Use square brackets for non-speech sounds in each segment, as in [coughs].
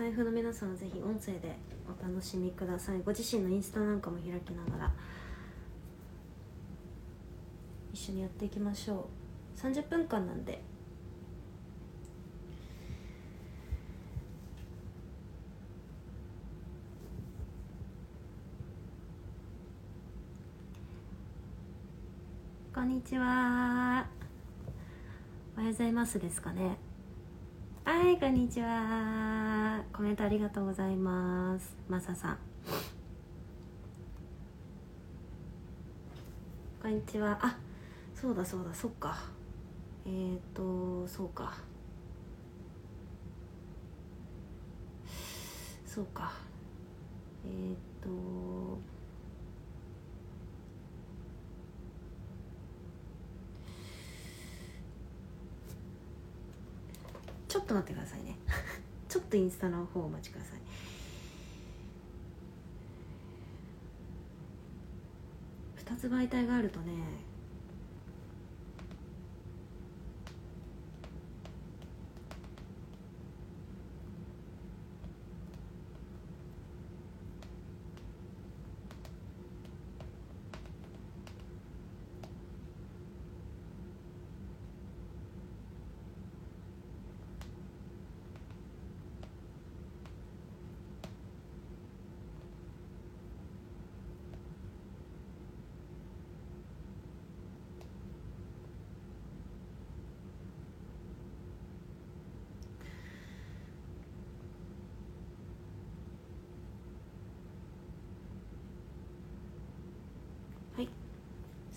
タイフの皆さんはぜひ音声でお楽しみください。ご自身のインスタなんかも開きながら一緒にやっていきましょう。30分間なんで。こんにちは。おはようございますですかね。はいこんにちは。コメントありがとうございます。マサさん。こんにちは。あそうだそうだそっか。えっ、ー、とそうか。そうか。えっ、ー、とちょっと待ってくださいね。[laughs] ちょっとインスタの方お待ちください。2つ媒体があるとね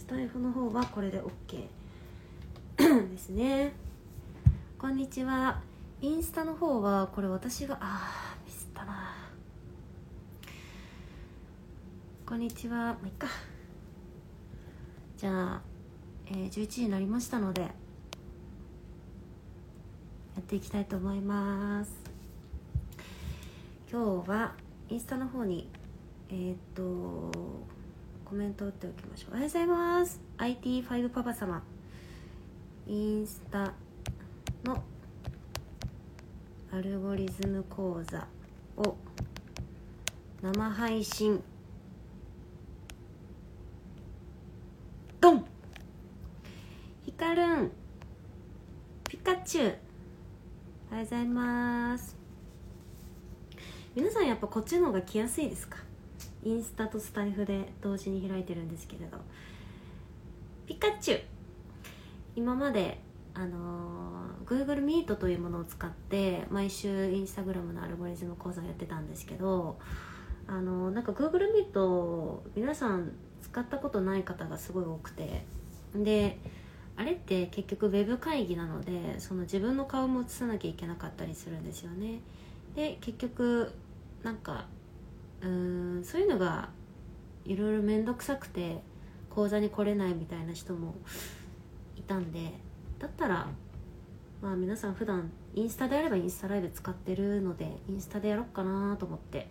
スタイフの方はこれで OK [coughs] ですね。こんにちは。インスタの方はこれ私があーミスったな。こんにちは。まあいっか。じゃあ、えー、11時になりましたのでやっていきたいと思います。今日はインスタの方にえー、っとコメント打っておきましょう。おはようございます。IT5 パパ様。インスタのアルゴリズム講座を生配信。ドン！ヒカルン。ピカチュウ。おはようございます。皆さんやっぱこっちの方が来やすいですか？インスタとスタイフで同時に開いてるんですけれど。ピカチュウ。今まであのー、Google Meet というものを使って毎週インスタグラムのアルゴリズム講座をやってたんですけどあのー、なんか Google Meet 皆さん使ったことない方がすごい多くて。であれって結局ウェブ会議なのでその自分の顔も映さなきゃいけなかったりするんですよね。で結局なんかうんそういうのがいろいろ面倒くさくて講座に来れないみたいな人もいたんでだったらまあ皆さん普段インスタであればインスタライブ使ってるのでインスタでやろうかなと思って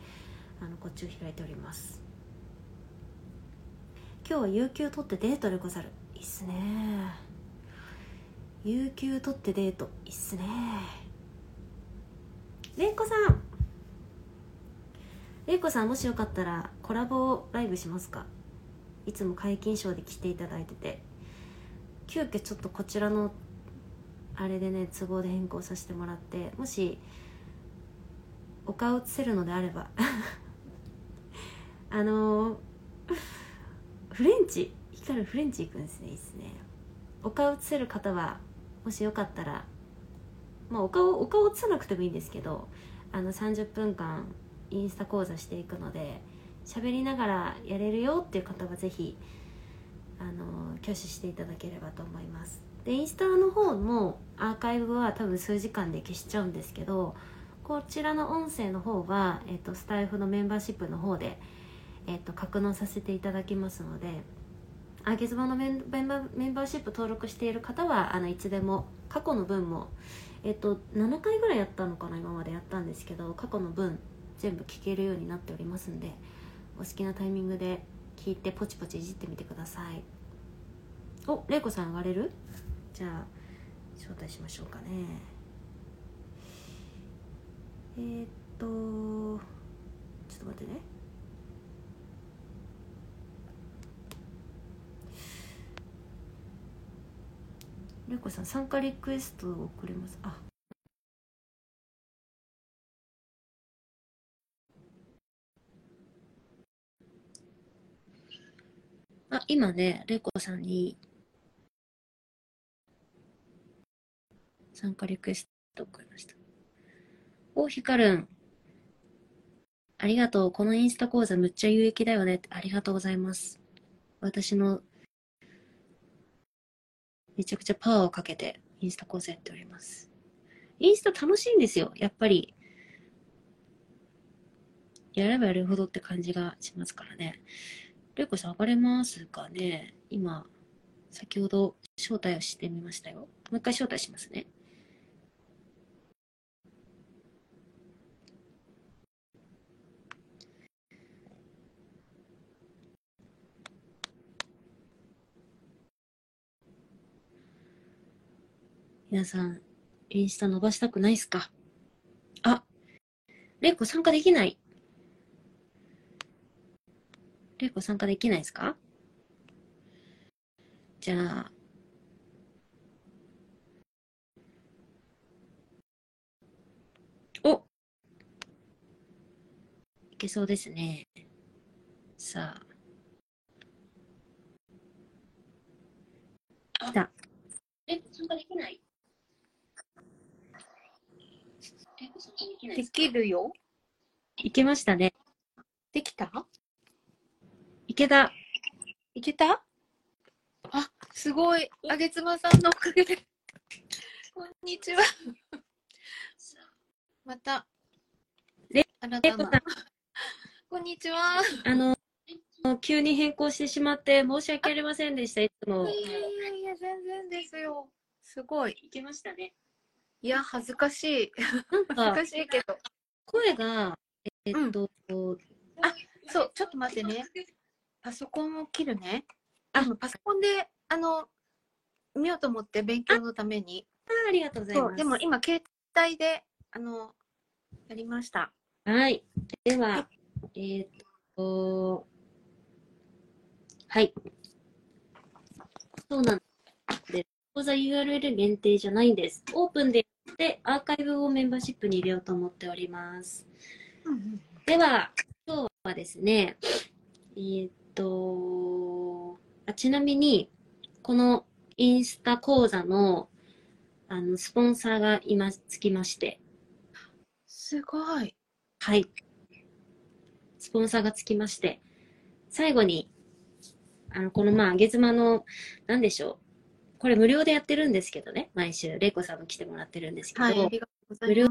あのこっちを開いております。今日は有給取ってデートでござる。いいっすね。有給取ってデート。いいっすね。れいこさん。れいこさんもしよかったらコラボライブしますか？いつも皆勤賞で来ていただいてて。急遽ちょっとこちらのあれでね都合で変更させてもらってもしお顔映せるのであれば。[laughs] あのー、フレンチ光るフレンチ行くんですねいいですね。お顔映せる方はもしよかったらまあお顔お顔映さなくてもいいんですけどあの30分間インスタ講座していくので喋りながらやれるよっていう方は是非あの挙手していただければと思います。でインスタの方もアーカイブは多分数時間で消しちゃうんですけどこちらの音声の方は、えっと、スタイフのメンバーシップの方で、えっと、格納させていただきますのであげずばのメンバーメンバーシップ登録している方はあのいつでも過去の分もえっと7回ぐらいやったのかな今までやったんですけど過去の分全部聞けるようになっておりますんでお好きなタイミングで聞いてポチポチいじってみてください。おれいこさん上がれる？じゃあ招待しましょうかね。えー、っとちょっと待ってね。れいこさん参加リクエストをくれます。ああ今ねれいこさんに参加リクエスト送りましたおひかるんありがとうこのインスタ講座むっちゃ有益だよねありがとうございます私のめちゃくちゃパワーをかけてインスタ講座やっております。インスタ楽しいんですよ。やっぱり。やればやるほどって感じがしますからね。りょうこさん上がれますかね今、先ほど招待をしてみましたよ。もう一回招待しますね。皆さん、インスタ伸ばしたくないっすか？あ、レイコ参加できない。レイコ参加できないですか？じゃあ、おいけそうですね。さあ。来た。レイコ参加できないできるよ。いけましたね。できた？いけた。いけたあ、すごい。あげつまさんのおかげで。[laughs] こんにちは。[laughs] また。レ新たなレイコさん。[laughs] こんにちは。あの、急に変更してしまって申し訳ありませんでした。いつも。いやいやいや、全然ですよ。すごい。いけましたね。いや、恥ずかしい。恥ずか、かしいけど。声が、えっと、そう、ちょっと待ってね。パソコンを切るね。あパソコンで、あの、見ようと思って勉強のために。あありがとうございます。でも今、携帯で、あの、やりました。はい。では、えーっと、はい。そうなんです。講座 URL 限定じゃないんです。オープンでやってアーカイブをメンバーシップに入れようと思っております。では、今日はですね、えーっとあ、ちなみに、このインスタ講座のあのスポンサーが今つきまして、すごい。はい。スポンサーがつきまして、最後に、あの、このまあ、あげ妻の、なんでしょう。これ無料でやってるんですけどね、毎週、れいこさんも来てもらってるんですけど、はい。無料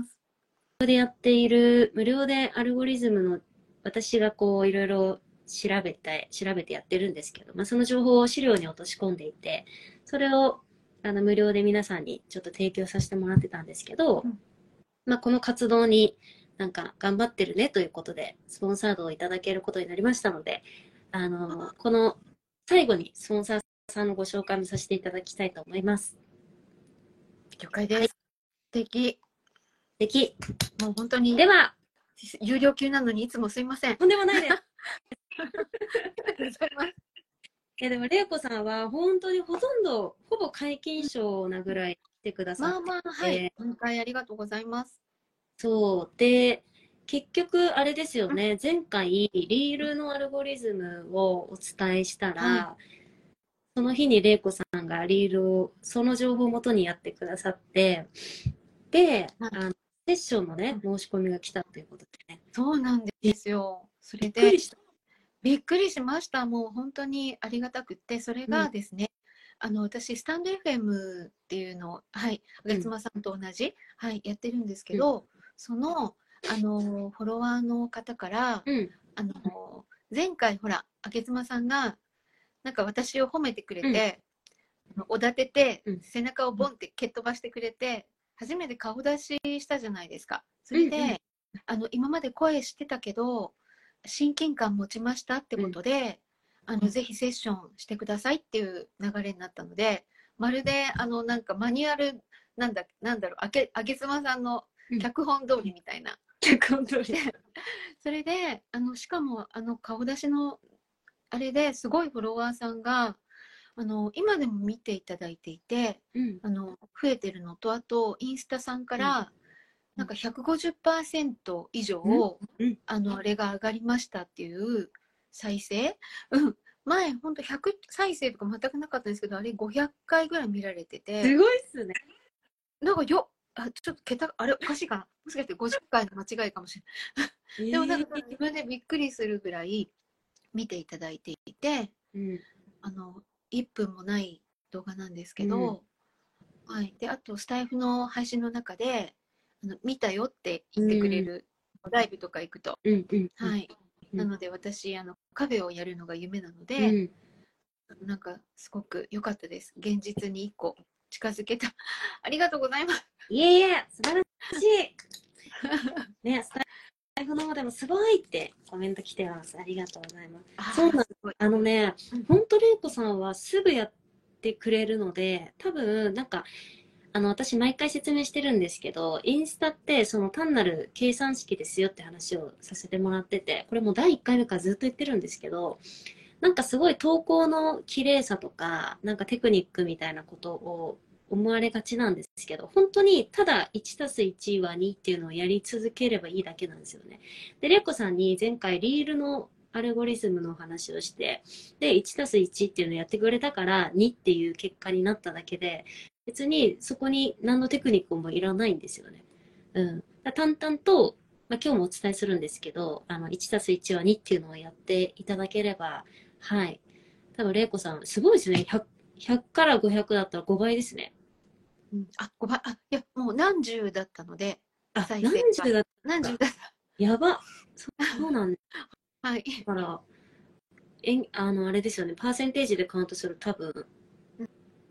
でやっている、無料でアルゴリズムの、私がこう、いろいろ調べて、調べてやってるんですけど、まあ、その情報を資料に落とし込んでいて、それを、あの、無料で皆さんにちょっと提供させてもらってたんですけど、うんまあ、この活動になんか頑張ってるねということで、スポンサードをいただけることになりましたので、あの、この最後にスポンサーさんのご紹介もさせていただきたいと思います。了解です。素敵。素敵。もう本当にでは、有料級なのにいつもすいません。あとんでもないです。りがとうございます。いやでも、れいこさんは本当にほとんど、ほぼ皆勤賞なぐらい来てくださって、まあまあ、はい。今回ありがとうございます。そう。で、結局、あれですよね、前回、リールのアルゴリズムをお伝えしたら、はその日にれいこさんがリールを、その情報をもとにやってくださって、で、はいあのセッションのね、申し込みが来たということでね。そうなんですよ。それでびっくり、した。びっくりしました。もう本当にありがたくって、それがですね、あの、私、スタンド FM っていうのを、はい、あげつまさんと同じ、はい、やってるんですけど、その、あの、フォロワーの方から、うん。あの、前回、ほら、あげつまさんが、なんか私を褒めてくれて、おだてて、うん。背中をボンって蹴っ飛ばしてくれて、初めて顔出ししたじゃないですか。それで、うん。うんあの、今まで声してたけど、親近感持ちましたってことで、あの、ぜひセッションしてくださいっていう流れになったので、まるで、あの、なんかマニュアル、なんだ、なんだろう、あげ、あげつまさんの脚本通りみたいな。脚本通り。[laughs] それであのしかもあの顔出しのあれですごいフォロワーさんがあの今でも見ていただいていてうん。あの増えてるのとあとインスタさんから、なんか150%以上、うん。うん。あのあれが上がりましたっていう再生、[laughs] うん、前ほんと100再生とか全くなかったんですけどあれ500回ぐらい見られてて。すごいっすね。なんかよあちょっと桁あれおかしいかな？もしかして50回の間違いかもしれない。[laughs] でもなんか自分でびっくりするぐらい見ていただいていてうん。あの1分もない動画なんですけど、はい、であとスタイフの配信の中であの見たよって言ってくれる、ライブとか行くと、うん。うん。はい、うんなので私あのカフェをやるのが夢なのうで、ん。なんかすごく良かったです現実に1個近づけた [laughs] ありがとうございますいえいえ、素晴らしい。[laughs] ね、スタイフの方でもすごいってコメント来てます。ありがとうございます。そうなんですあのねうん、本当玲子さんはすぐやってくれるので、多分なんか、あの、私毎回説明してるんですけど、インスタってその単なる計算式ですよって話をさせてもらってて、これもう第1回目からずっと言ってるんですけど、なんかすごい投稿の綺麗さとか、なんかテクニックみたいなことを思われがちなんですけど、本当にただ1たす1は2っていうのをやり続ければいいだけなんですよね。で、レイコさんに前回リールのアルゴリズムの話をして、で、1たす1っていうのをやってくれたから2っていう結果になっただけで、別にそこに何のテクニックもいらないんですよね。うん。だ淡々と、まあ、今日もお伝えするんですけど、あの、1たす1は2っていうのをやっていただければ、はい。多分、玲子さん、すごいですね。100, 100から500だったら5倍ですね。うん、あ5倍あいやもう何十だったのであ、何十だ何十だったやば。そうそうなんだ。[laughs] はいだから、えんあの、あれですよね。パーセンテージでカウントすると多分、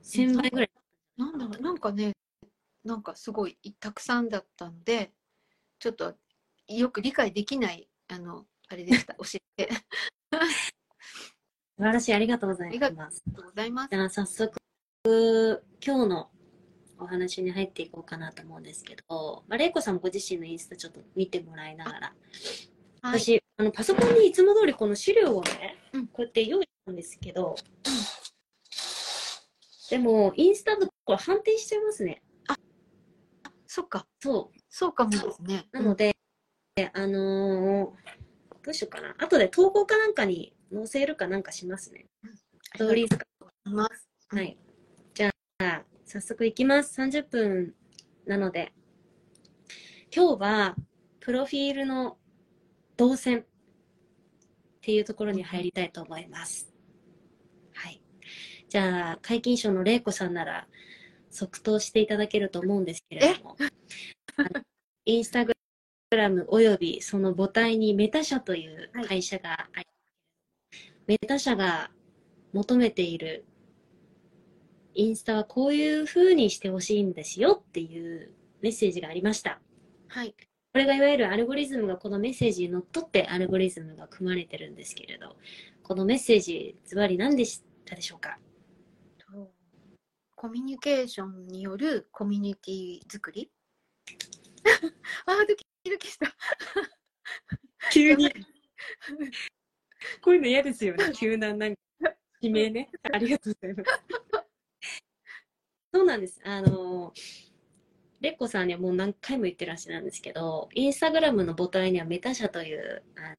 1000倍ぐらい。なんだろうなんかねなんかすごいたくさんだったのでちょっとよく理解できないあのあれでした [laughs] 教えてあり [laughs] 素晴らしい。ありがとうございあります。がとうございますじゃあ、早速、今日のお話に入っていこうかなと思うんですけど、まあ、玲子さんもご自身のインスタちょっと見てもらいながら、はい私、あの、パソコンにいつも通りこの資料をね、うんこうやって用意したんですけど、でも、インスタとこれ反転しちゃいますね。そっかそう。そうかもですねなので、あのーどうしようかな。後で投稿かなんかに載せるかなんかしますね。ストーリーズか。うんますはい。じゃあ、早速いきます。30分なので。今日は、プロフィールの動線っていうところに入りたいと思います。はい。じゃあ、解禁賞の玲子さんなら、即答していただけると思うんですけれども、インスタグラムおよびその母体にメタ社という会社があり、メタ社が求めているインスタはこういう風にしてほしいんですよっていうメッセージがありました。はいこれがいわゆるアルゴリズムがこのメッセージにのっとってアルゴリズムが組まれてるんですけれど、このメッセージ、ズバリ何でしたでしょうか？とコミュニケーションによるコミュニティ作り？[laughs] あードキドキした [laughs] 急に。こういうの嫌ですよね。急ななんか、悲鳴ね。ありがとうございます。そうなんです。あの、レッコさんにはもう何回も言ってる話なんですけど、インスタグラムの母体にはメタ社というあの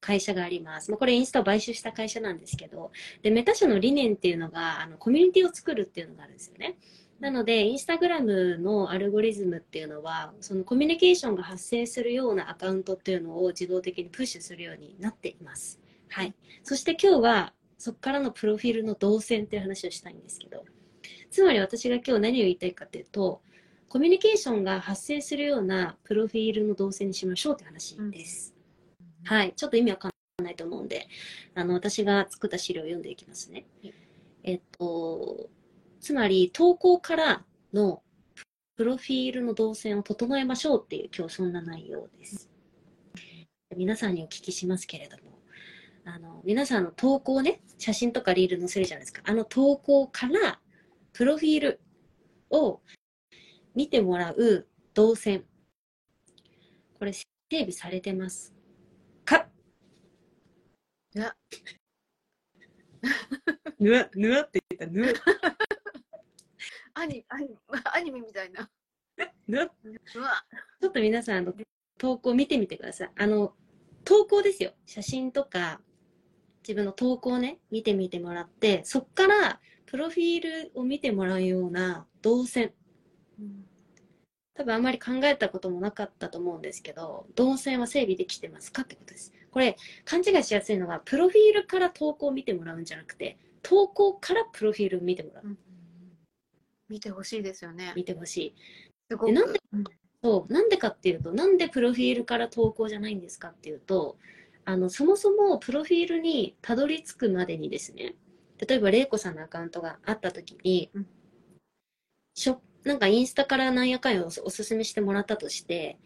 会社があります。まあこれインスタを買収した会社なんですけど、で、メタ社の理念っていうのが、あの、コミュニティを作るっていうのがあるんですよね。なので、インスタグラムのアルゴリズムっていうのは、そのコミュニケーションが発生するようなアカウントっていうのを自動的にプッシュするようになっています。はい。そして今日は、そこからのプロフィールの動線っていう話をしたいんですけど、つまり私が今日何を言いたいかというと、コミュニケーションが発生するようなプロフィールの動線にしましょうって話です。はい。ちょっと意味わかんないと思うんで、あの、私が作った資料を読んでいきますねはい。えっと、つまり投稿からのプロフィールの動線を整えましょうっていう今日そんな内容です。皆さんにお聞きしますけれども、あの、皆さんの投稿ね、写真とかリール載せるじゃないですか。あの投稿からプロフィールを見てもらう動線。これ整備されてますかいやぬわ、ぬわって言った、ぬわ、アニアニ [laughs] アニメみたいな。ぬわ。うわちょっと皆さん、あの、投稿見てみてください。あの、投稿ですよ。写真とか、自分の投稿ね、見てみてもらって、そっから、プロフィールを見てもらうような動線。多分あんまり考えたこともなかったと思うんですけど、動線は整備できてますかってことです。これ、勘違いしやすいのが、プロフィールから投稿を見てもらうんじゃなくて、投稿からプロフィールを見てもらう。うん見てほしいですよね。見てほしい。すごく。なんでうんそう、なんでかっていうと、なんでプロフィールから投稿じゃないんですかっていうと、あの、そもそもプロフィールにたどり着くまでにですね、例えば、玲子さんのアカウントがあったときにうん、しょ、なんかインスタからなんやかんやおすおすすめしてもらったとして、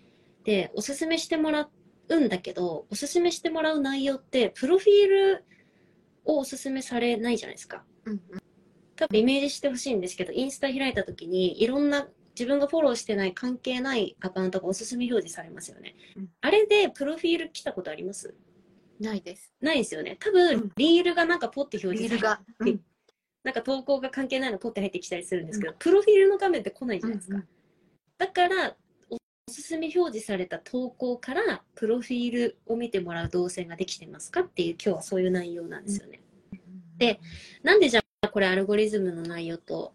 で、おすすめしてもらうんだけど、おすすめしてもらう内容って、プロフィールをおすすめされないじゃないですか。うん多分イメージしてほしいんですけど、インスタ開いたときに、いろんな自分がフォローしてない関係ないアカウントがおすすめ表示されますよね。うんあれでプロフィール来たことあります？ないです。ないですよね。多う分ん、リールがなんかポッて表示されリールが。て、なんか投稿が関係ないのポッて入ってきたりするんですけど、プロフィールの画面って来ないじゃないですか。うんだから、おおすすめ表示された投稿から、プロフィールを見てもらう動線ができてますかっていう、今日はそういう内容なんですよね。でなんでじゃあこれアルゴリズムの内容と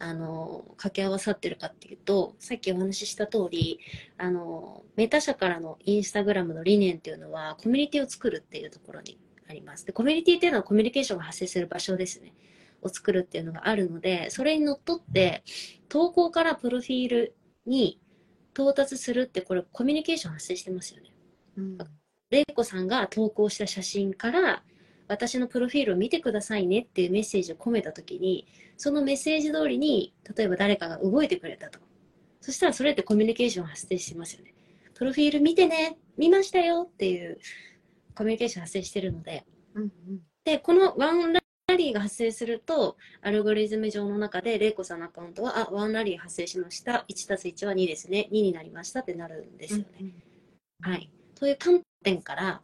あの掛け合わさってるかっていうとさっきお話しした通りあのメタ社からのインスタグラムの理念っていうのはコミュニティを作るっていうところにあります。でコミュニティっていうのはコミュニケーションが発生する場所ですね。を作るっていうのがあるのでそれにのっとって投稿からプロフィールに到達するってこれコミュニケーション発生してますよね。うん。玲子さんが投稿した写真から私のプロフィールを見てくださいねっていうメッセージを込めた時にそのメッセージ通りに例えば誰かが動いてくれたと。そしたらそれってコミュニケーション発生してますよね。プロフィール見てね見ましたよっていうコミュニケーション発生してるので。うんうん。でこのワンラリーが発生するとアルゴリズム上の中で玲子さんのアカウントはあワンラリー発生しました1たす1は2ですね2になりましたってなるんですよね、はい。という観点から、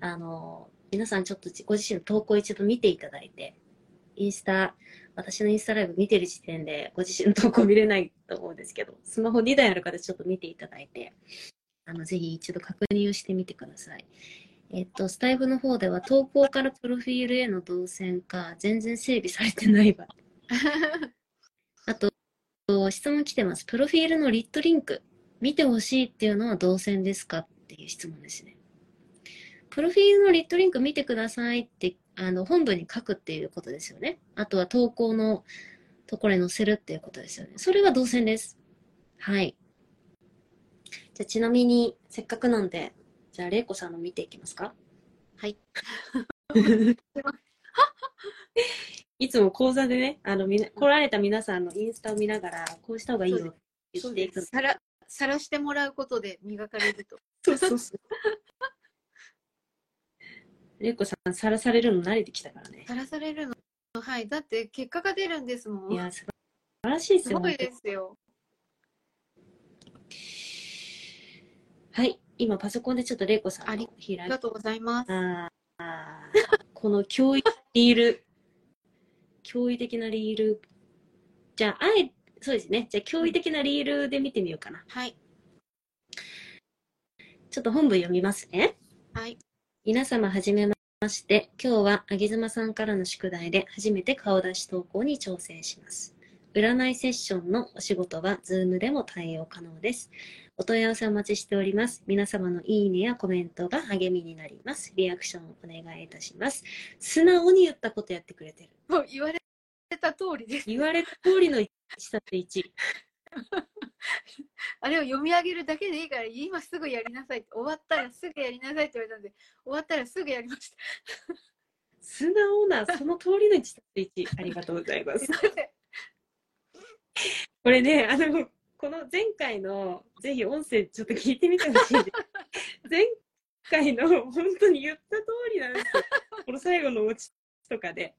あの、皆さんちょっとご自身の投稿を一度見ていただいて、インスタ、私のインスタライブ見てる時点でご自身の投稿見れないと思うんですけど、スマホ2台ある方ちょっと見ていただいて、あの、ぜひ一度確認をしてみてください。えっと、スタイフの方では投稿からプロフィールへの動線か、全然整備されてない場合。[laughs] あと、質問来てます。プロフィールのリットリンク。見てほしいっていうのは動線ですかっていう質問ですね。プロフィールのリットリンク見てくださいって、あの、本文に書くっていうことですよね。あとは投稿のところに載せるっていうことですよね。それが動線です。はい。じゃあちなみに、せっかくなんで、じゃあ、れいこさんの見ていきますか？はい。[laughs] いつも講座でね、あの、みな、来られた皆さんのインスタを見ながら、こうした方がいいよって言っていくの。さらさらしてもらうことで磨かれると。そうそうそう。れいこさん、さらされるの慣れてきたからね。さらされるの。はい。だって結果が出るんですもん。いや、素晴らしいですよ。すごいですよ。はい。今、パソコンでちょっとれいこさんありがとうございます。この驚異リール、驚異的なリール。じゃあ、あえ、そうですね。じゃあ、驚異的なリールで見てみようかな。はい。ちょっと本文読みますね。はい。皆様はじめまして、今日はあぎずまさんからの宿題で初めて顔出し投稿に挑戦します。占いセッションのお仕事は Zoom でも対応可能です。お問い合わせお待ちしております。皆様のいいねやコメントが励みになります。リアクションお願いいたします。素直に言ったことやってくれてる。もう言われた通りです。言われた通りの1たって1。[laughs] あれを読み上げるだけでいいから、今すぐやりなさい。終わったらすぐやりなさいって言われたんで、終わったらすぐやりました。素直なその通りの1たって1。ありがとうございます [laughs] これね、あの、この前回の、ぜひ音声ちょっと聞いてみてほしいです。[laughs] 前回の本当に言った通りなんですよ。この最後のオチとかで。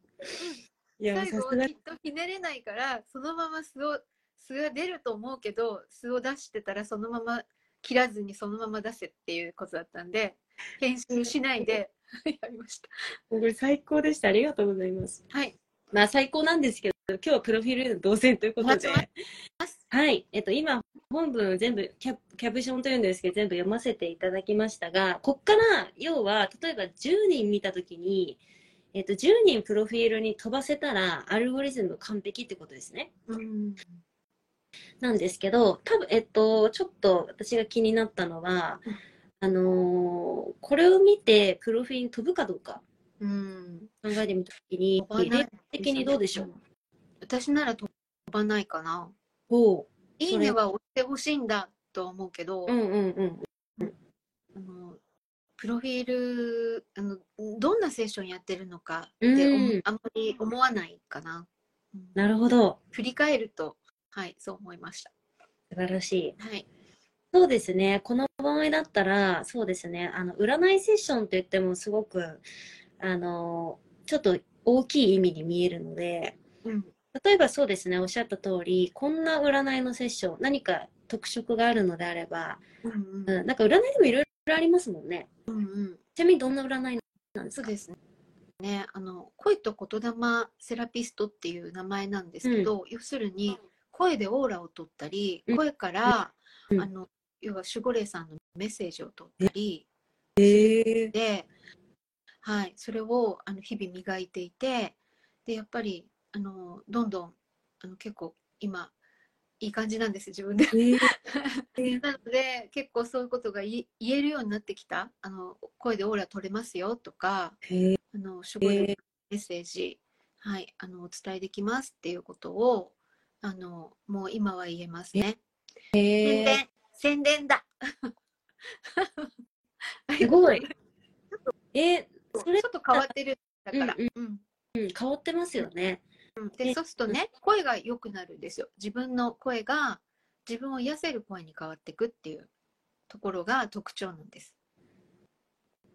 いや、最後きっとひねれないから、そのまま素を、素が出ると思うけど、素を出してたらそのまま切らずにそのまま出せっていうことだったんで編集しないで [laughs] やりましたこれ最高でした。ありがとうございます。はいまあ最高なんですけど、今日はプロフィール同棲ということで。はい。えっと、今、本文全部キャ、キャプションというんですけど、全部読ませていただきましたが、こっから、要は、例えば10人見たときに、えっと、10人プロフィールに飛ばせたら、アルゴリズム完璧ってことですね。うんなんですけど、多分、えっと、ちょっと私が気になったのはうん、あのーこれを見て、プロフィールに飛ぶかどうかうん考えてみたときに、例的にどうでしょう、私なら飛ばないかなおういいねは押してほしいんだと思うけど、うんうんうん。あのプロフィールあのどんなセッションやってるのかって思うんあんまり思わないかな、うんなるほど。振り返るとはいそう思いました素晴らしい。はいそうですね。この場合だったら、そうですね。あの、占いセッションって言ってもすごく、あの、ちょっと大きい意味に見えるので、うん例えばそうですね、おっしゃった通り、こんな占いのセッション、何か特色があるのであれば、うんうん、なんか占いでもいろいろありますもんね。うんうん。ちなみにどんな占いなんですか？そうですね。ねあの恋と言霊セラピストっていう名前なんですけど、要するに声でオーラを取ったり、うん。声から、うん。あの要は守護霊さんのメッセージを取ったり、へえ。で、はい、それをあの日々磨いていてでやっぱりあのどんどんあの結構今いい感じなんです自分で。[laughs] なので結構そういうことが言言えるようになってきたあの声でオーラ取れますよとかへえ。あの守護霊のメッセージ、はい、あのお伝えできますっていうことをあのもう今は言えますね。宣。伝宣伝だ [laughs] すごい。[laughs] え、それちょっと変わってるだから。うんうんうん、変わってますよね。うん。でそうするとね声が良くなるんですよ。自分の声が自分を癒せる声に変わっていくっていうところが特徴なんです。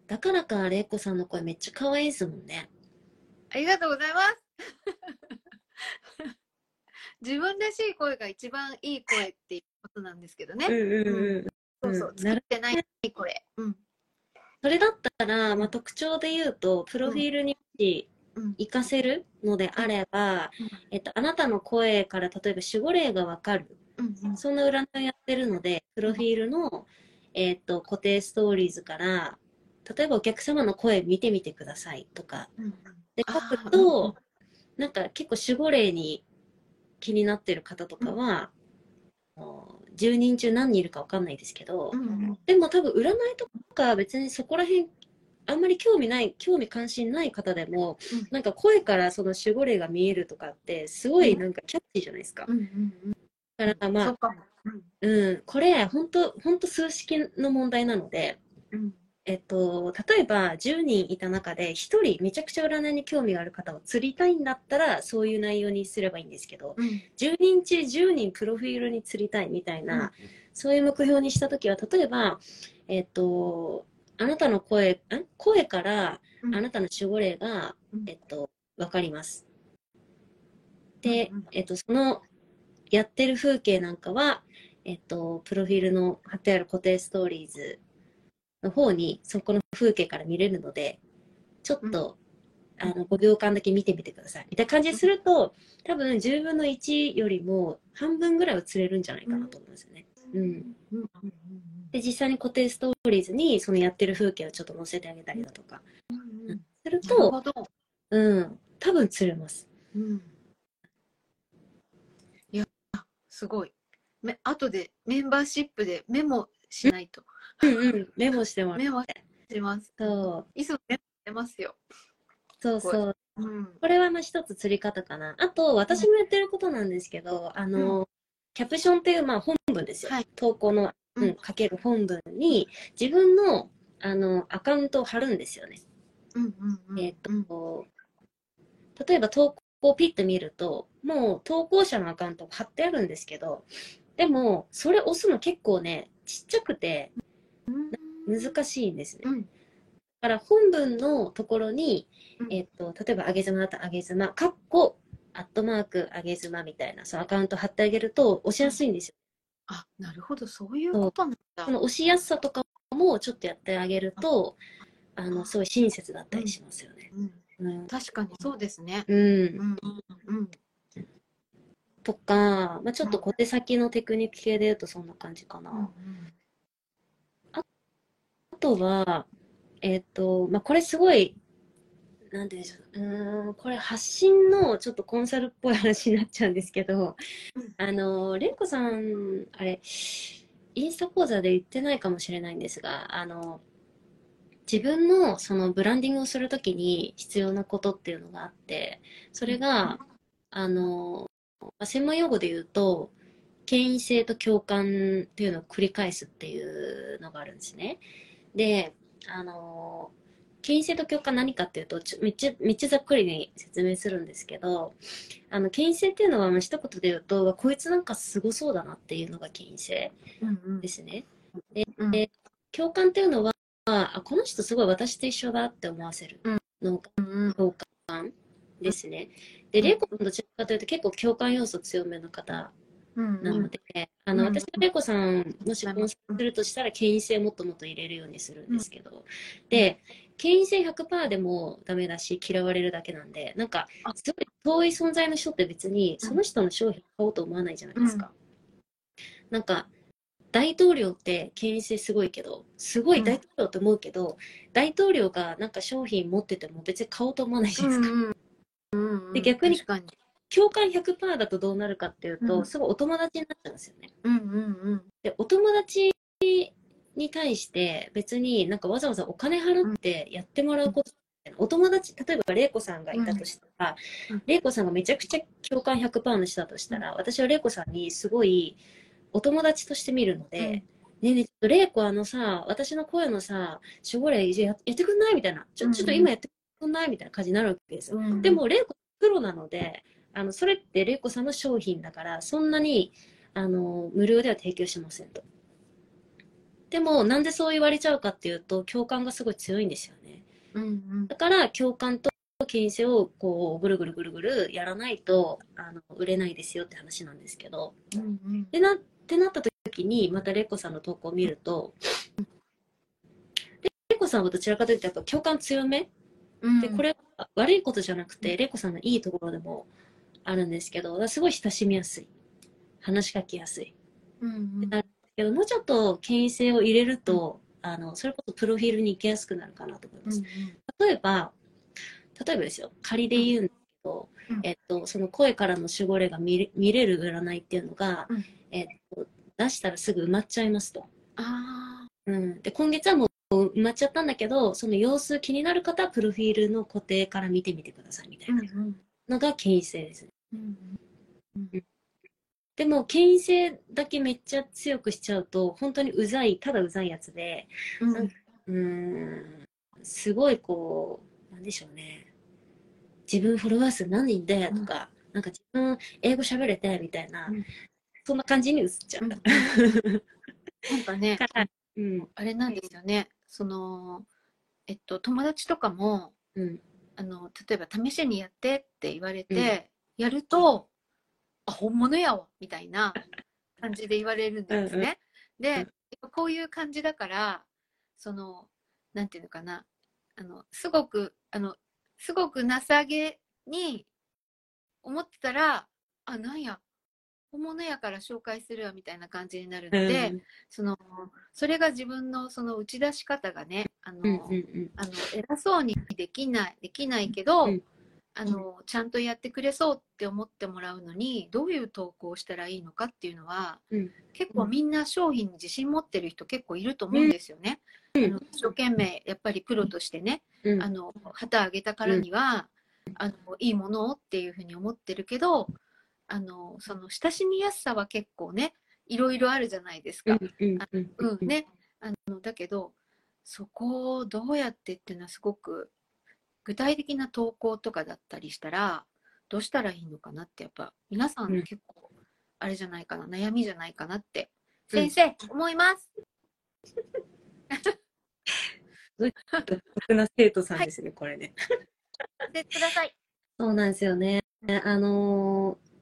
だからか、玲子さんの声めっちゃ可愛いですもんね。ありがとうございます。[laughs] 自分らしい声が一番いい声っていうことなんですけどね、うんうんそうそううん。作ってない声。うん。それだったら、まあ、特徴で言うと、プロフィールにうん活かせるのであれば、えっと、あなたの声から例えば守護霊がわかる。そんな占いをやってるので、プロフィールの、えっと、固定ストーリーズから、例えばお客様の声見てみてくださいとか、で、書くと、なんか結構守護霊に気になってる方とかは、あの10人中何人いるかわかんないですけど、でも多分占いとか別にそこら辺あんまり興味ない興味関心ない方でも、うん。なんか声からその守護霊が見えるとかってすごいなんかキャッチーじゃないですか。うんうんうん。だからまあ、そうん。うん、これ本当本当数式の問題なので、うん。えっと、例えば10人いた中で1人めちゃくちゃ占いに興味がある方を釣りたいんだったらそういう内容にすればいいんですけど、うん。10人中10人プロフィールに釣りたいみたいな、そういう目標にしたときは、例えば、えっと、あなたの声、ん声からうんあなたの守護霊が、うんえっと、わかります。でうんうん、えっと、そのやってる風景なんかは、えっと、プロフィールの貼ってある固定ストーリーズの方に、そこの風景から見れるので、ちょっと、あの、5秒間だけ見てみてください。みたいな感じにすると、多分10分の1よりも半分ぐらいは釣れるんじゃないかなと思うんですよね。うん。うんうんうんで、実際に固定ストーリーズにそのやってる風景をちょっと載せてあげたりだとか、うんうんすると、うん、多分釣れます。うんいや、すごい。め後でメンバーシップでメモしないと。うんうん、メモしてもらって。メモします。そう、いつもメモしてますよ。そうそう。うん。これはまあ一つ釣り方かな。あと、私もやってることなんですけど、あの、キャプションっていうまあ本文ですよ。はい投稿の、ううんん、かける本文に自分のあのアカウントを貼るんですよね。うんうんうん。えっ、うんと、例えば投稿をピッと見ると、もう投稿者のアカウント貼ってあるんですけど、でも、それ押すの結構ね、ちっちゃくて難しいんですね。うんだから本文のところに、うんえっと、例えば、あげ妻だったらあげ妻、かっこ、アットマーク、あげ妻みたいな、そのアカウント貼ってあげると押しやすいんですよ。あ、なるほど、そういうことなんだそ。の押しやすさとかもちょっとやってあげると、あの、すごい親切だったりしますよね。うん、うん。確かにそうですね。うんう。んうんうんとか、まあ、ちょっと小手先のテクニック系で言うとそんな感じかな。うんあとは、えっ、と、まあ、これすごい、なんて言うんでしょう。うーん、これ発信のちょっとコンサルっぽい話になっちゃうんですけどうん、あの、レンコさん、あれ、インスタ講座で言ってないかもしれないんですが、あの、自分のそのブランディングをするときに必要なことっていうのがあって、それが、あの、まあ専門用語で言うと、権威性と共感っていうのを繰り返すっていうのがあるんですね。で、あの、権威性と共感何かっていうと、ちょめっちゃ、めっちゃざっくりに説明するんですけど、あの、権威性っていうのは、まあ一言で言うと、こいつなんかすごそうだなっていうのが権威性ですね。うんで共感っていうのは、あ、この人すごい私と一緒だって思わせるのが共感ですね。で、うんレイコさんどちらかというと結構共感要素強めの方うんなので、あの、うん私がレイコさんもし婚するとしたら、権威性もっともっと入れるようにするんですけど、で、権威性100%でもダメだし、嫌われるだけなんで、なんか、すごい遠い存在の人って別に、その人の商品買おうと思わないじゃないですか。なんか、大統領って権威性すごいけど、すごい大統領って思うけど、大統領がなんか商品持ってても別に買おうと思わないじゃないですか。うんうんうん。で逆に共感100%だとどうなるかっていうと、うん。すごいお友達になっちゃうんですよね。うんうんうん。で、お友達に対して別になんかわざわざお金払ってやってもらうこと、お友達、例えば玲子さんがいたとしたらうん、玲子さんがめちゃくちゃ共感100%の人だとしたら、私は玲子さんにすごいお友達として見るので、うん。ねえねえ、ちょっと玲子あのさ、私の声のさ、守護霊ややってくんないみたいな。ちょ、ちょっと今やってくんないみたいな感じになるわけですよ。うんでも、玲子プロなので、あの、それって玲子さんの商品だから、そんなに、あの、無料では提供しませんと。でも、なんでそう言われちゃうかっていうと、共感がすごい強いんですよね。うんうんだから、共感と権威性を、こう、ぐるぐるぐるぐるやらないと、あの、売れないですよって話なんですけど。うんうんでなってなった時に、また玲子さんの投稿を見ると、玲子さんはどちらかというと、やっぱ共感強め？うんで、これは悪いことじゃなくて、玲子さんのいいところでもあるんですけど、すごい親しみやすい。話しかけやすい。うんうんなるけど、もうちょっと権威性を入れると、あの、それこそプロフィールに行きやすくなるかなと思います。例えば、例えばですよ、仮で言うんですけど、うんえっと、その声からの守護霊が見れ見れる占いっていうのが、うんえっと、出したらすぐ埋まっちゃいますと。あうん。で、今月はもう埋まっちゃったんだけど、その様子気になる方はプロフィールの固定から見てみてくださいみたいーなのが権威性ですね。うんでも、権威性だけめっちゃ強くしちゃうと、本当にうざい、ただうざいやつで、うん。うーん、すごいこう、なんでしょうね。自分フォロワー数何人でとか、なんか自分英語喋れてみたいな、うん。そんな感じに映っちゃう。うん。[laughs] なんかねうん、あれなんですよね。そのえっと友達とかもうん、あの例えば試しにやってって言われて、やるとあ本物やわみたいな感じで言われるんですね。でこういう感じだからそのなんていうのかな。あのすごくあのすごく情げに思ってたらあなんや本物やから紹介するわみたいな感じになるので、そのそれが自分のその打ち出し方がねあの、うん、うん、うん、あの偉そうにできないできないけど、うんあのちゃんとやってくれそうって思ってもらうのにどういう投稿をしたらいいのかっていうのは、うん。結構みんな商品に自信持ってる人結構いると思うんですよね。うん。あの一生懸命やっぱりプロとしてね、うん、あの旗あげたからには、あのいいものをっていうふうに思ってるけどあのその親しみやすさは結構ねいろいろあるじゃないですか。うん、ね。あの、だけど、そこをどうやってっていうのはすごく具体的な投稿とかだったりしたら、どうしたらいいのかなって、やっぱ皆さうんん結構、あれじゃないかな、悩みじゃないかなって、うん先生、思います。僕な生徒さんですね、これね。でください。そうなんですよね。あのー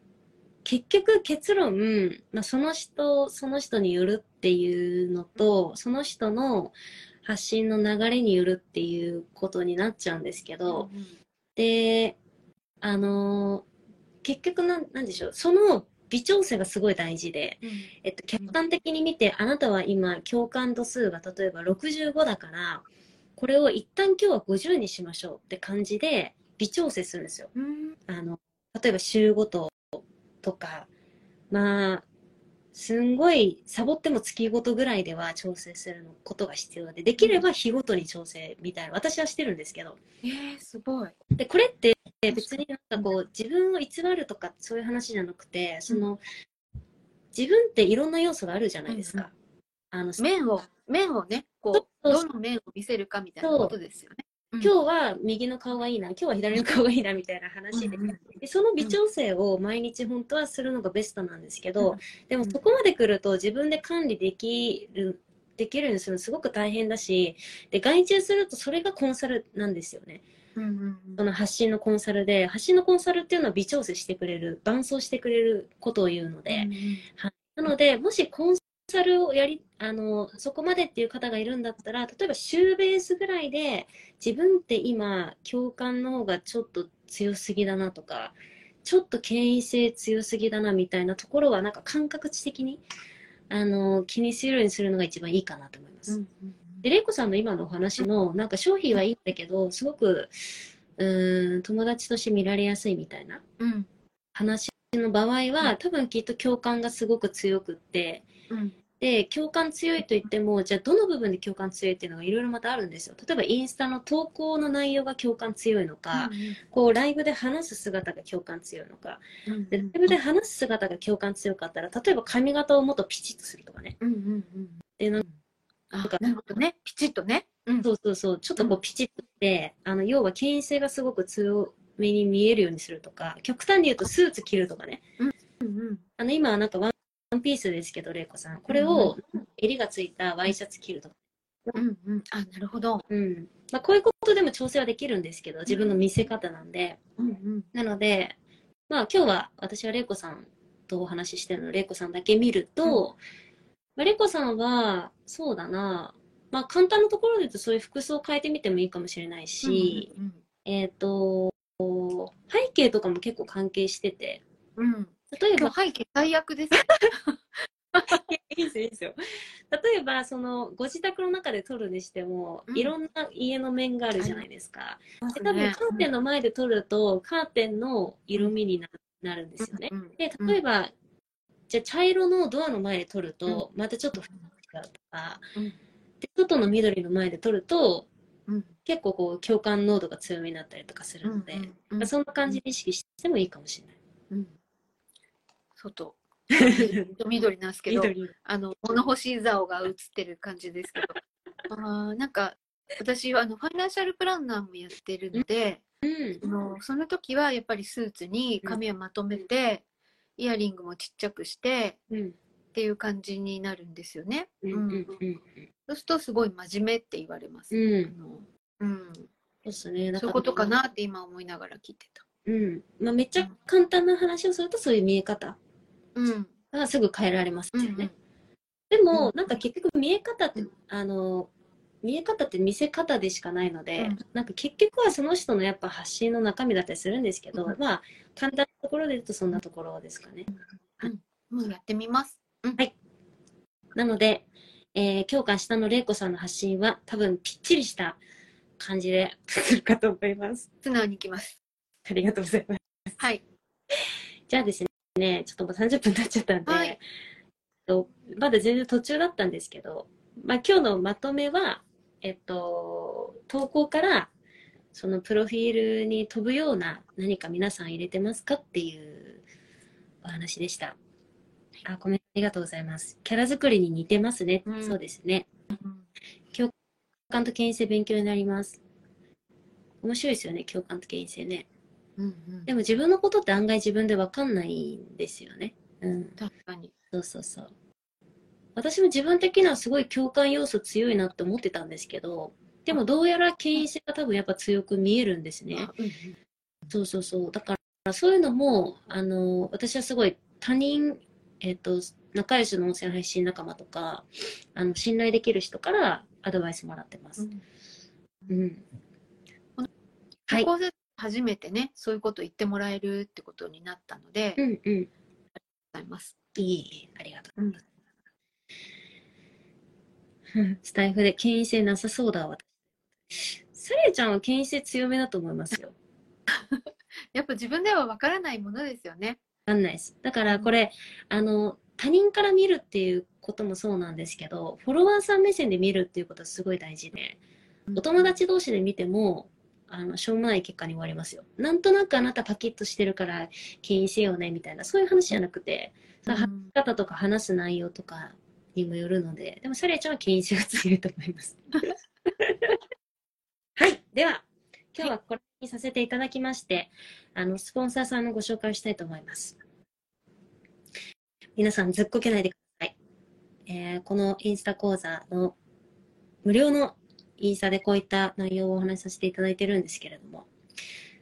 結局結論、まあ、その人その人によるっていうのとその人の発信の流れによるっていうことになっちゃうんですけど、であの結局なんなんでしょうその微調整がすごい大事で、えっと、客観的に見てあなたは今共感度数が例えば65だからこれを一旦今日は50にしましょうって感じで微調整するんですよ。あの例えば週ごととかまあすんごいサボっても月ごとぐらいでは調整するのことが必要でできれば日ごとに調整みたいな私はしてるんですけど。えー、すごい。でこれって別になんかこう自分を偽るとかそういう話じゃなくてその自分っていろんな要素があるじゃないですか。あの面を面をねこう。どの面を見せるかみたいなことですよね。今日は右の顔がいいな今日は左の顔がいいなみたいな話で,、でその微調整を毎日本当はするのがベストなんですけど、でもそこまで来ると自分で管理できるできるようにするのすごく大変だしで外注するとそれがコンサルなんですよね。うんうんその発信のコンサルで発信のコンサルっていうのは微調整してくれる伴走してくれることを言うので、はい、なのでもしコンサルをやりあのそこまでっていう方がいるんだったら例えば週ベースぐらいで自分って今共感の方がちょっと強すぎだなとかちょっと権威性強すぎだなみたいなところはなんか感覚値的にあの気にするようにするのが一番いいかなと思います。うんで、玲子さんの今のお話の、なんか商品はいいんだけど、すごく、うーん、友達として見られやすいみたいなうん。話の場合は、多分きっと共感がすごく強くって、うんで、共感強いと言っても、じゃあどの部分で共感強いっていうのがいろいろまたあるんですよ。例えばインスタの投稿の内容が共感強いのか、こうライブで話す姿が共感強いのか、うんでライブで話す姿が共感強かったら、例えば髪型をもっとピチッとするとかね。うんうんうん。でなんあなるほどね。ピチッとね。うん。そうそうそう、ちょっとこうピチッとして、あの、要は権威性がすごく強めに見えるようにするとか、極端に言うとスーツ着るとかね。うん。あの、今はなんかワンワンピースですけど、玲子さん。これを襟がついたワイシャツ着るとか。うんうんあなるほど。うん。まあ、こういうことでも調整はできるんですけど、自分の見せ方なんで。うんうんなので、まあ今日は私は玲子さんとお話ししてるの、玲子さんだけ見ると、まあ、玲子さんは、そうだな、まあ簡単なところで言うとそういう服装を変えてみてもいいかもしれないし、うんえっ、と、背景とかも結構関係してて、うんうん例えば、背景最悪です。いいですよ、いいですよ。例えば、その、ご自宅の中で撮るにしても、うんいろんな家の面があるじゃないですか。で多分、ねカーテンの前で撮ると、カーテンの色味にななるんですよね。うんで、例えば、じゃあ茶色のドアの前で撮ると、またちょっと違うとか、うんで、外の緑の前で撮ると、うん結構こう、共感濃度が強めになったりとかするので、うんうんまあそんな感じで意識してもいいかもしれない。うん外 [laughs] 緑なんですけど緑あの物干し竿が映ってる感じですけど [laughs] あーなんか私はあのファイナンシャルプランナーもやってるので、うん。あのその時はやっぱりスーツに髪をまとめて、イヤリングもちっちゃくしてうん。っていう感じになるんですよね。うん。うん。うん。そうするとすごい真面目って言われます。うんあのうん、そうですね。そういうことかなって今思いながら聞いてた。うん。まあ、めっちゃ簡単な話をすると、そういう見え方うんがすぐ変えられますうんよね。でも、うんなんか結局見え方って、うんあの、見え方って見せ方でしかないので、うんなんか結局はその人のやっぱ発信の中身だったりするんですけど、うんまあ、簡単なところで言うとそんなところですかね。もうやってみます。なので、えー、今日から下の玲子さんの発信は多分ぴっちりした感じで来るかと思います。素直にいきます。ありがとうございます。はい。じゃあですね、ちょっともう30分経っちゃったんで、はいとまだ全然途中だったんですけど、まあ、今日のまとめは、えっと、投稿からそのプロフィールに飛ぶような何か皆さん入れてますかっていうお話でした。あ、コメントありがとうございます。キャラ作りに似てますね。うんそうですね。うん共感と権威性勉強になります。面白いですよね、共感と権威性ね。うんうんでも自分のことって案外自分でわかんないんですよね。うん。確かに。そうそうそう。私も自分的にはすごい共感要素強いなって思ってたんですけど、でもどうやら権威性が多分やっぱ強く見えるんですね。あうんうんそうそうそう。だからそういうのも、あの、私はすごい他人、えっ、と、仲良しの音声配信仲間とか、あの、信頼できる人からアドバイスもらってます。うん。はい。高校生初めてね、そういうことを言ってもらえるってことになったので、うごんうん。ざいます。いえいえ、ありがとうございます。うんスタイフで権威性なさそうだわ。サリアちゃんは権威性強めだと思いますよ。[laughs] やっぱ自分ではわからないものですよね。わかんないです。だからこれ、あの、他人から見るっていうこともそうなんですけど、フォロワーさん目線で見るっていうことはすごい大事で、お友達同士で見ても、あの、しょうもない結果に終わりますよ。なんとなくあなたパキッとしてるから権威せよね、みたいな、そういう話じゃなくて、うん、話し方とか話す内容とかにもよるので、でもサリアちゃんは権威性が強いと思います。[laughs] はい。では、今日はこれにさせていただきまして、あの、スポンサーさんのご紹介をしたいと思います。皆さん、ずっこけないでください。えーこのインスタ講座の無料のインスタでこういった内容をお話しさせていただいてるんですけれども、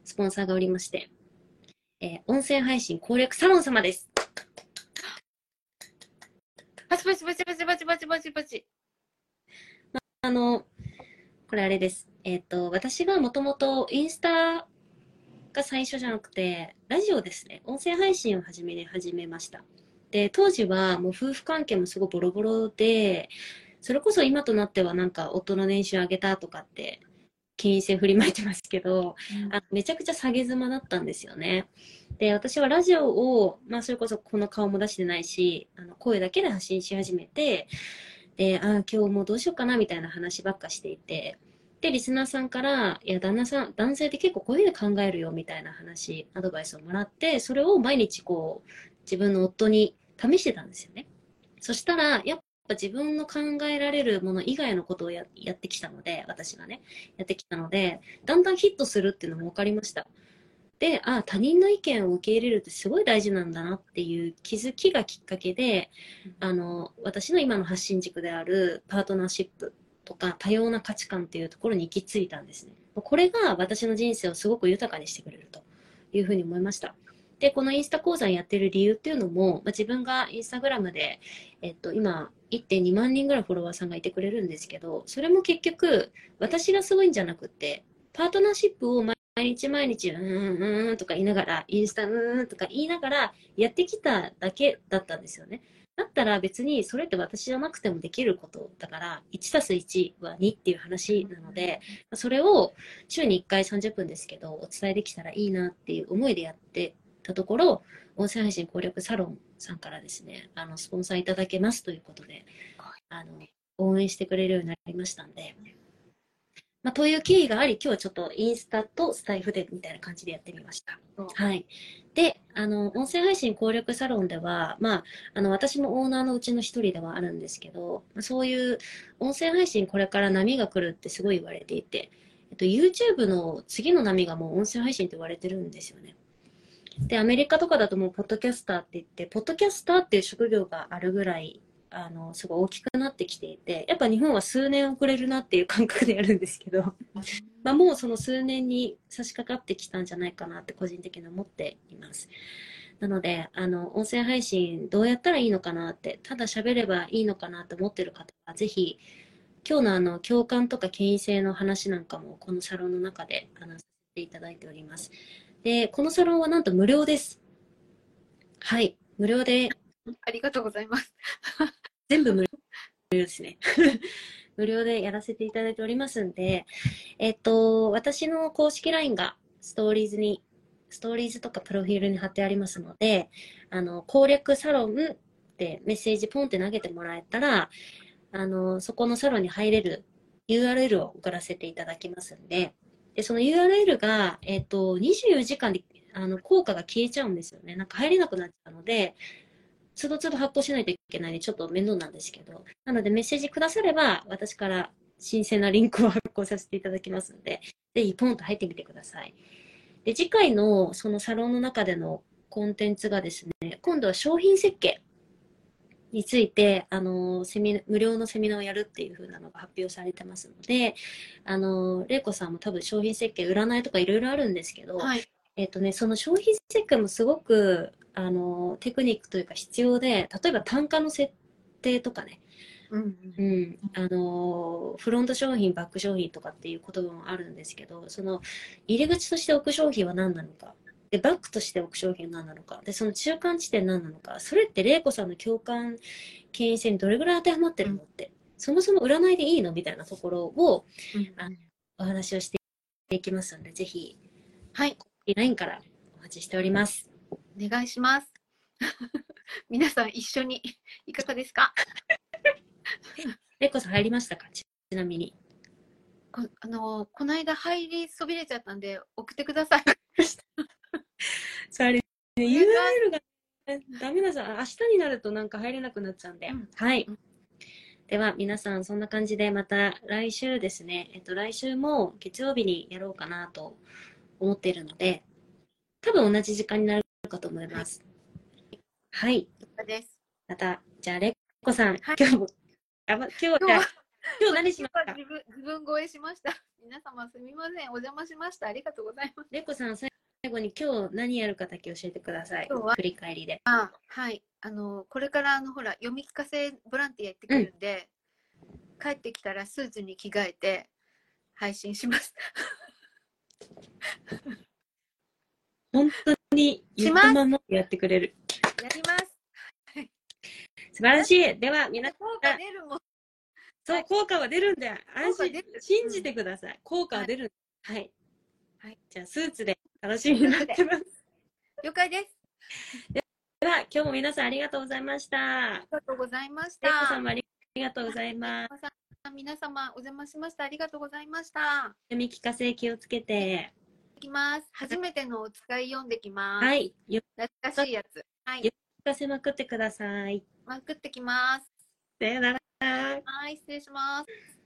スポンサーがおりまして、えー音声配信攻略サロン様です。パチパチパチパチパチパチパチパチ。あの、これあれです。えっ、と、私がもともとインスタが最初じゃなくて、ラジオですね。音声配信を始め、始めました。で、当時はもう夫婦関係もすごいボロボロで、それこそ今となってはなんか夫の年収上げたとかって、権威性振りまいてますけど、あめちゃくちゃ下げ妻だったんですよね。で、私はラジオを、まあ、それこそこの顔も出してないし、あの声だけで発信し始めて、で、あ今日もうどうしようかなみたいな話ばっかしていて、で、リスナーさんから、いや、旦那さん、男性って結構こういうふうに考えるよみたいな話、アドバイスをもらって、それを毎日こう、自分の夫に試してたんですよね。そしたら、やっぱ自分の考えられるもの以外のことをややってきたので、私がね、やってきたので、だんだんヒットするっていうのも分かりました。で、あ他人の意見を受け入れるってすごい大事なんだなっていう気づきがきっかけで、あの、私の今の発信軸であるパートナーシップとか多様な価値観っていうところに行き着いたんですね。これが私の人生をすごく豊かにしてくれるというふうに思いました。で、このインスタ講座やってる理由っていうのも、まあ、自分がインスタグラムで、えっと、今、1.2万人ぐらいフォロワーさんがいてくれるんですけど、それも結局、私がすごいんじゃなくて、パートナーシップを毎日毎日、うーん、うーんとか言いながら、インスタ、うーんとか言いながらやってきただけだったんですよね。だったら別にそれって私じゃなくてもできることだから、1たす1は2っていう話なので、それを週に1回30分ですけど、お伝えできたらいいなっていう思いでやってたところ、音声配信攻略サロンさんからですね、あの、スポンサーいただけますということで、あの、応援してくれるようになりましたんで、まあ、という経緯があり、今日はちょっとインスタとスタイフでみたいな感じでやってみました。はい。で、あの、音声配信攻略サロンでは、まあ、あの、私もオーナーのうちの一人ではあるんですけど、まあそういう音声配信これから波が来るってすごい言われていて、えっと、YouTube の次の波がもう音声配信って言われてるんですよね。で、アメリカとかだともう、ポッドキャスターって言って、ポッドキャスターっていう職業があるぐらい、あの、すごい大きくなってきていて、やっぱ日本は数年遅れるなっていう感覚でやるんですけど、まあ、もうその数年に差し掛かってきたんじゃないかなって個人的に思っています。なので、あの、音声配信どうやったらいいのかなって、ただ喋ればいいのかなって思ってる方は、ぜひ、今日のあの、共感とか権威性の話なんかも、このサロンの中で話させていただいております。で、このサロンはなんと無料です。はい、無料で、ありがとうございます。全部無料ですね。[laughs] 無料でやらせていただいておりますんで、えっと、私の公式 LINE がストーリーズに、ストーリーズとかプロフィールに貼ってありますので、あの、攻略サロンってメッセージポンって投げてもらえたら、あの、そこのサロンに入れる URL を送らせていただきますんで、で、その URL が、えっと、24時間で、あの、効果が消えちゃうんですよね。なんか入れなくなっちゃうので、つどつど発行しないといけないんで、ちょっと面倒なんですけど、なのでメッセージくだされば、私から新鮮なリンクを発行させていただきますので、ぜひポンと入ってみてください。で、次回のそのサロンの中でのコンテンツがですね、今度は商品設計について、あの、セミ、無料のセミナーをやるっていう風なのが発表されてますので、あの、玲子さんも多分商品設計、占いとかいろいろあるんですけど、はい。えっとね、その商品設計もすごく、あのテクニックというか必要で例えば単価の設定とかね、うんう。ん、あのフロント商品バック商品とかっていう言葉もあるんですけどその入り口として置く商品は何なのかでバックとして置く商品は何なのかでその中間地点何なのかそれって玲子さんの共感権威性にどれぐらい当てはまってるのって、そもそも占いでいいのみたいなところをあお話をしていきますのでぜひはい。LINE からお待ちしております。お願いします。[laughs] 皆さん一緒にいかがですか？玲子さん入りましたか？ちちなみに。こあのこの間入りそびれちゃったんで送ってください。[laughs] [laughs] それ、ね、URL がねダメださ、明日になるとなんか入れなくなっちゃうんで。うんはいうん。では、皆さん、そんな感じで、また来週ですね、えっと、来週も月曜日にやろうかなと思っているので、多分同じ時間になるかと思います。はい。です。また、じゃあ、れっこさん、はい今日も、あ、ま、今日、今日は今日何しました自分自分超えしました。皆様すみません。お邪魔しました。ありがとうございます。れっこさん、最後に今日何やるかだけ教えてください。今日は振り返りで。あはい。あのこれからあのほら読み聞かせボランティア行ってくるんで、帰ってきたらスーツに着替えて配信します。本当に言ったままやってくれる。やります。素晴らしい。では、皆さん、効果出るもん。そう、効果は出るんで、安心信じてください。効果は出る。はい。はい。じゃあ、スーツで楽しみになってます。了解です。では、今日も皆さんありがとうございました。ありがとうございました。ありがとうございます。皆様お邪魔しました。ありがとうございました。読み聞かせ気をつけて。いきます。初めてのお使い読んできます。はい。読懐かしいやつ。はい。み聞かせまくってください。まくってきます。さよなら。はい、失礼します。